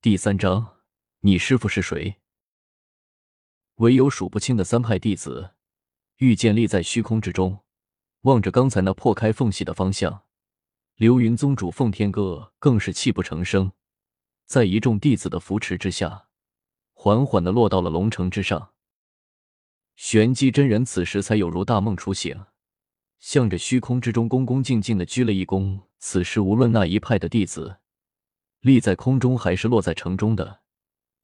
第三章，你师傅是谁？唯有数不清的三派弟子，遇见立在虚空之中，望着刚才那破开缝隙的方向。流云宗主奉天哥更是泣不成声，在一众弟子的扶持之下，缓缓的落到了龙城之上。玄机真人此时才有如大梦初醒，向着虚空之中恭恭敬敬的鞠了一躬。此时无论那一派的弟子。立在空中还是落在城中的，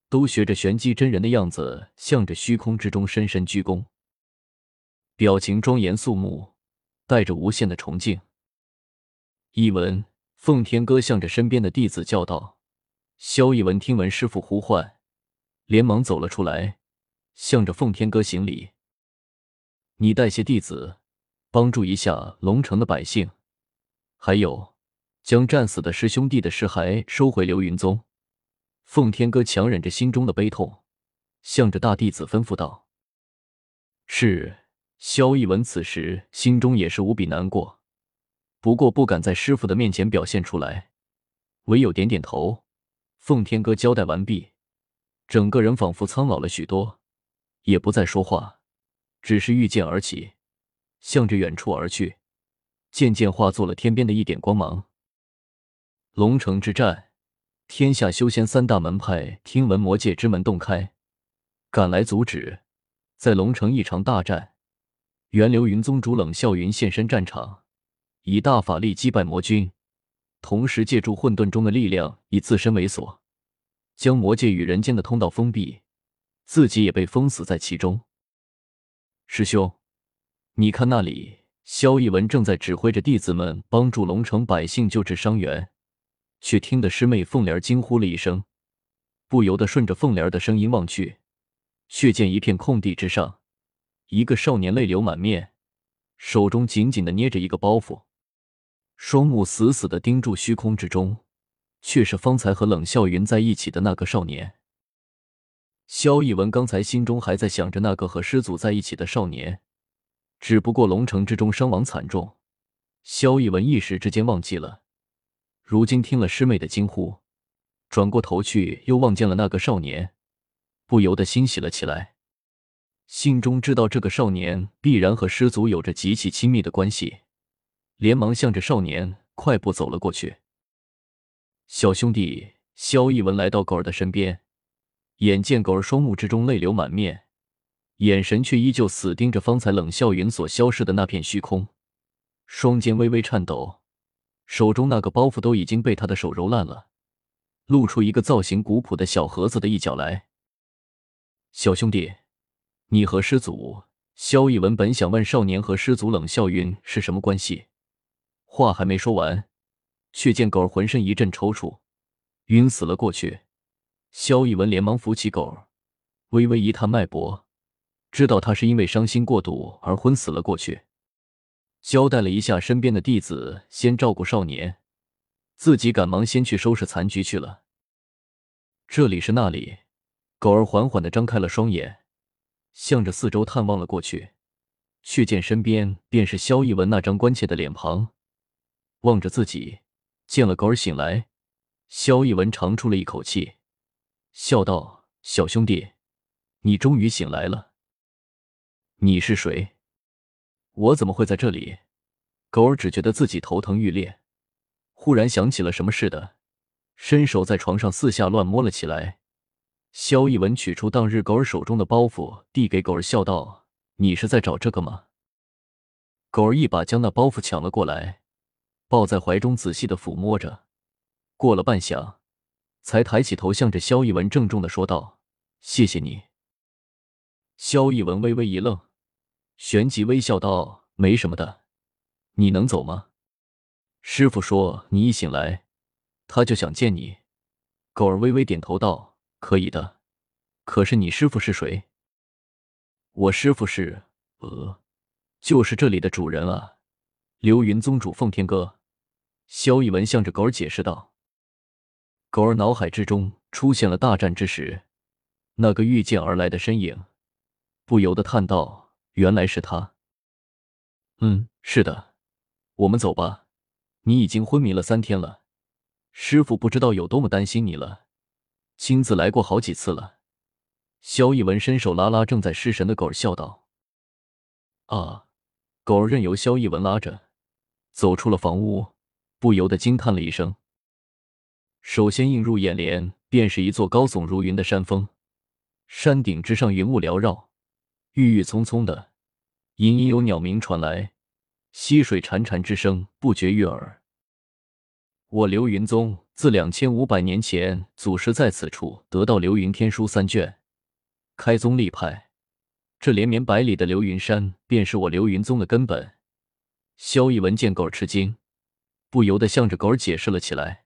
都学着玄机真人的样子，向着虚空之中深深鞠躬，表情庄严肃穆，带着无限的崇敬。一文，奉天哥向着身边的弟子叫道：“萧逸文，听闻师傅呼唤，连忙走了出来，向着奉天哥行礼。你带些弟子，帮助一下龙城的百姓，还有。”将战死的师兄弟的尸骸收回流云宗。奉天哥强忍着心中的悲痛，向着大弟子吩咐道：“是。”萧逸文此时心中也是无比难过，不过不敢在师傅的面前表现出来，唯有点点头。奉天哥交代完毕，整个人仿佛苍老了许多，也不再说话，只是御剑而起，向着远处而去，渐渐化作了天边的一点光芒。龙城之战，天下修仙三大门派听闻魔界之门洞开，赶来阻止。在龙城一场大战，源流云宗主冷笑云现身战场，以大法力击败魔君，同时借助混沌中的力量，以自身为锁，将魔界与人间的通道封闭，自己也被封死在其中。师兄，你看那里，萧逸文正在指挥着弟子们帮助龙城百姓救治伤员。却听得师妹凤莲惊呼了一声，不由得顺着凤莲的声音望去，却见一片空地之上，一个少年泪流满面，手中紧紧的捏着一个包袱，双目死死的盯住虚空之中，却是方才和冷笑云在一起的那个少年。萧逸文刚才心中还在想着那个和师祖在一起的少年，只不过龙城之中伤亡惨重，萧逸文一时之间忘记了。如今听了师妹的惊呼，转过头去又望见了那个少年，不由得欣喜了起来，心中知道这个少年必然和师祖有着极其亲密的关系，连忙向着少年快步走了过去。小兄弟萧逸文来到狗儿的身边，眼见狗儿双目之中泪流满面，眼神却依旧死盯着方才冷笑云所消失的那片虚空，双肩微微颤抖。手中那个包袱都已经被他的手揉烂了，露出一个造型古朴的小盒子的一角来。小兄弟，你和师祖萧逸文本想问少年和师祖冷笑云是什么关系，话还没说完，却见狗儿浑身一阵抽搐，晕死了过去。萧逸文连忙扶起狗儿，微微一探脉搏，知道他是因为伤心过度而昏死了过去。交代了一下身边的弟子，先照顾少年，自己赶忙先去收拾残局去了。这里是那里？狗儿缓缓的张开了双眼，向着四周探望了过去，却见身边便是萧逸文那张关切的脸庞，望着自己。见了狗儿醒来，萧逸文长出了一口气，笑道：“小兄弟，你终于醒来了。你是谁？”我怎么会在这里？狗儿只觉得自己头疼欲裂，忽然想起了什么似的，伸手在床上四下乱摸了起来。萧逸文取出当日狗儿手中的包袱，递给狗儿，笑道：“你是在找这个吗？”狗儿一把将那包袱抢了过来，抱在怀中，仔细的抚摸着。过了半晌，才抬起头，向着萧逸文郑重的说道：“谢谢你。”萧逸文微微一愣。旋即微笑道：“没什么的，你能走吗？”师傅说：“你一醒来，他就想见你。”狗儿微微点头道：“可以的。可是你师傅是谁？”“我师傅是……呃，就是这里的主人啊，流云宗主奉天哥。”萧逸文向着狗儿解释道。狗儿脑海之中出现了大战之时那个御剑而来的身影，不由得叹道。原来是他。嗯，是的，我们走吧。你已经昏迷了三天了，师傅不知道有多么担心你了。亲自来过好几次了。萧逸文伸手拉拉正在失神的狗儿，笑道：“啊！”狗儿任由萧逸文拉着，走出了房屋，不由得惊叹了一声。首先映入眼帘，便是一座高耸如云的山峰，山顶之上云雾缭绕，郁郁葱葱的，隐隐有鸟鸣传来，溪水潺潺之声不绝于耳。我流云宗自两千五百年前祖师在此处得到流云天书三卷，开宗立派，这连绵百里的流云山便是我流云宗的根本。萧逸文见狗儿吃惊，不由得向着狗儿解释了起来。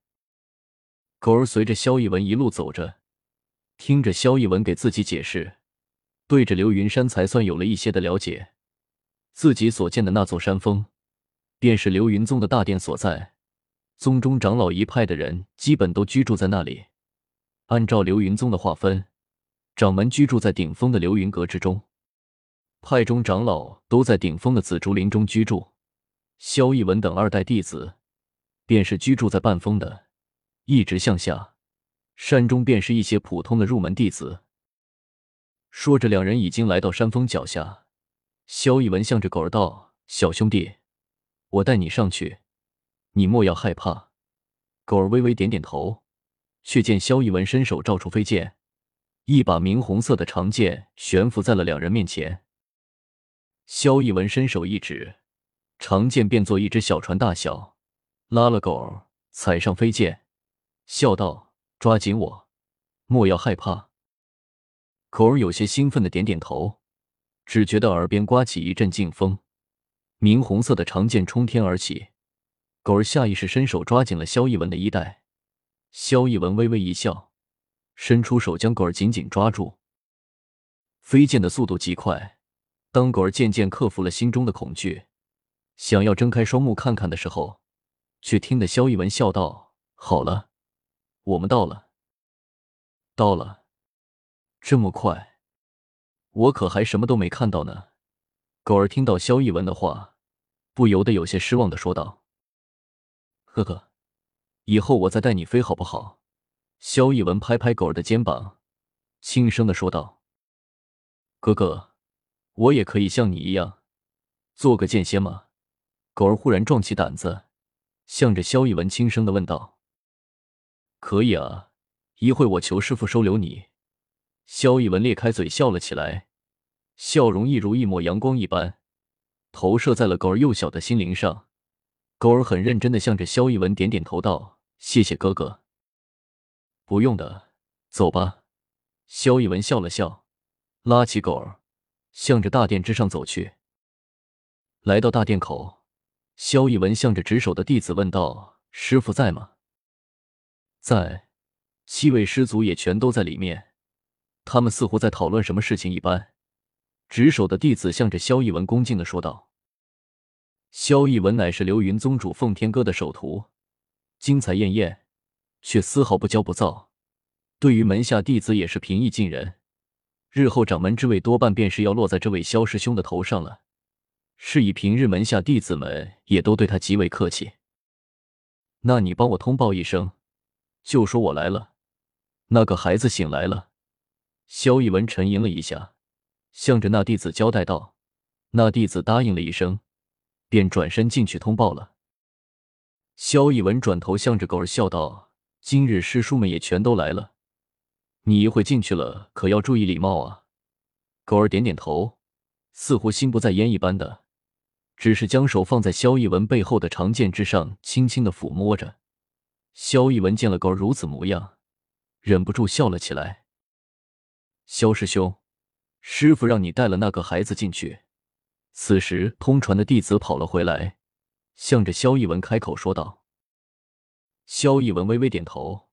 狗儿随着萧逸文一路走着，听着萧逸文给自己解释，对着流云山才算有了一些的了解。自己所见的那座山峰，便是流云宗的大殿所在，宗中长老一派的人基本都居住在那里。按照流云宗的划分，掌门居住在顶峰的流云阁之中，派中长老都在顶峰的紫竹林中居住。萧逸文等二代弟子，便是居住在半峰的。一直向下，山中便是一些普通的入门弟子。说着，两人已经来到山峰脚下。萧逸文向着狗儿道：“小兄弟，我带你上去，你莫要害怕。”狗儿微微点点头，却见萧逸文伸手照出飞剑，一把明红色的长剑悬浮在了两人面前。萧逸文伸手一指，长剑变作一只小船大小，拉了狗儿踩上飞剑。笑道：“抓紧我，莫要害怕。”狗儿有些兴奋的点点头，只觉得耳边刮起一阵劲风，明红色的长剑冲天而起。狗儿下意识伸手抓紧了萧逸文的衣带，萧逸文微微一笑，伸出手将狗儿紧紧抓住。飞剑的速度极快，当狗儿渐渐克服了心中的恐惧，想要睁开双目看看的时候，却听得萧逸文笑道：“好了。”我们到了，到了，这么快，我可还什么都没看到呢。狗儿听到萧逸文的话，不由得有些失望的说道：“呵呵，以后我再带你飞好不好？”萧逸文拍拍狗儿的肩膀，轻声的说道：“哥哥，我也可以像你一样，做个剑仙吗？”狗儿忽然壮起胆子，向着萧逸文轻声的问道。可以啊，一会我求师傅收留你。萧逸文裂开嘴笑了起来，笑容一如一抹阳光一般，投射在了狗儿幼小的心灵上。狗儿很认真的向着萧逸文点点头道：“谢谢哥哥。”不用的，走吧。萧逸文笑了笑，拉起狗儿，向着大殿之上走去。来到大殿口，萧逸文向着值守的弟子问道：“师傅在吗？”在，七位师祖也全都在里面，他们似乎在讨论什么事情一般。值守的弟子向着萧逸文恭敬的说道：“萧逸文乃是流云宗主奉天哥的首徒，精彩艳艳，却丝毫不骄不躁。对于门下弟子也是平易近人，日后掌门之位多半便是要落在这位萧师兄的头上了。是以平日门下弟子们也都对他极为客气。那你帮我通报一声。”就说我来了，那个孩子醒来了。萧逸文沉吟了一下，向着那弟子交代道：“那弟子答应了一声，便转身进去通报了。”萧逸文转头向着狗儿笑道：“今日师叔们也全都来了，你一会进去了，可要注意礼貌啊。”狗儿点点头，似乎心不在焉一般的，只是将手放在萧逸文背后的长剑之上，轻轻的抚摸着。萧逸文见了狗儿如此模样，忍不住笑了起来。萧师兄，师傅让你带了那个孩子进去。此时，通传的弟子跑了回来，向着萧逸文开口说道。萧逸文微微点头，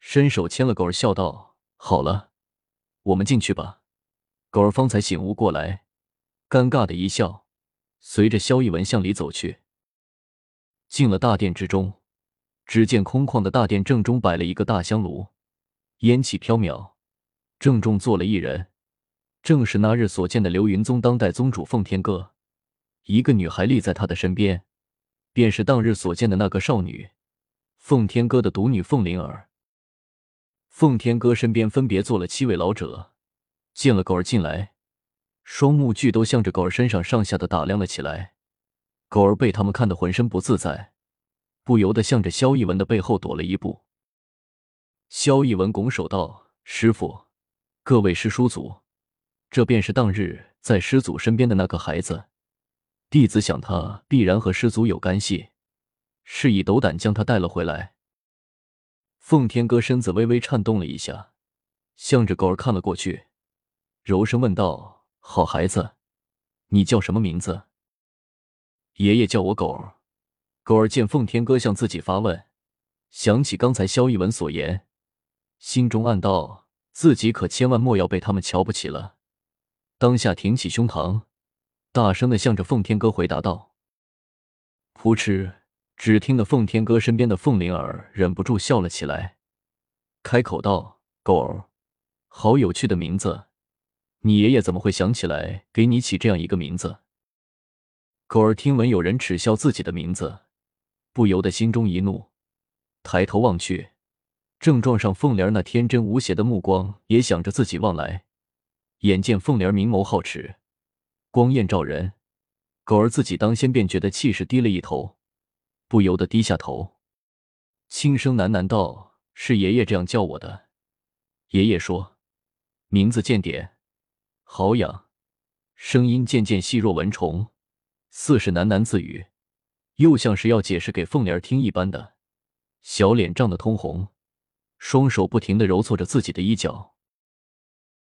伸手牵了狗儿，笑道：“好了，我们进去吧。”狗儿方才醒悟过来，尴尬的一笑，随着萧逸文向里走去。进了大殿之中。只见空旷的大殿正中摆了一个大香炉，烟气飘渺。正中坐了一人，正是那日所见的流云宗当代宗主奉天歌。一个女孩立在他的身边，便是当日所见的那个少女，奉天歌的独女凤灵儿。奉天哥身边分别坐了七位老者，见了狗儿进来，双目俱都向着狗儿身上上下的打量了起来。狗儿被他们看得浑身不自在，不由得向着萧逸文的背后躲了一步。萧逸文拱手道：“师傅，各位师叔祖，这便是当日在师祖身边的那个孩子。弟子想他必然和师祖有干系，是以斗胆将他带了回来。”奉天哥身子微微颤动了一下，向着狗儿看了过去，柔声问道：“好孩子，你叫什么名字？”爷爷叫我狗儿。狗儿见奉天哥向自己发问，想起刚才萧逸文所言。心中暗道：自己可千万莫要被他们瞧不起了。当下挺起胸膛，大声的向着奉天哥回答道：“扑哧！”只听得奉天哥身边的凤灵儿忍不住笑了起来，开口道：“狗儿，好有趣的名字，你爷爷怎么会想起来给你起这样一个名字？”狗儿听闻有人耻笑自己的名字，不由得心中一怒，抬头望去。正撞上凤莲那天真无邪的目光，也想着自己望来。眼见凤莲明眸皓齿，光艳照人，狗儿自己当先便觉得气势低了一头，不由得低下头，轻声喃喃道：“是爷爷这样叫我的。”爷爷说：“名字见点，好养。”声音渐渐细若蚊虫，似是喃喃自语，又像是要解释给凤莲听一般的。小脸涨得通红。双手不停的揉搓着自己的衣角。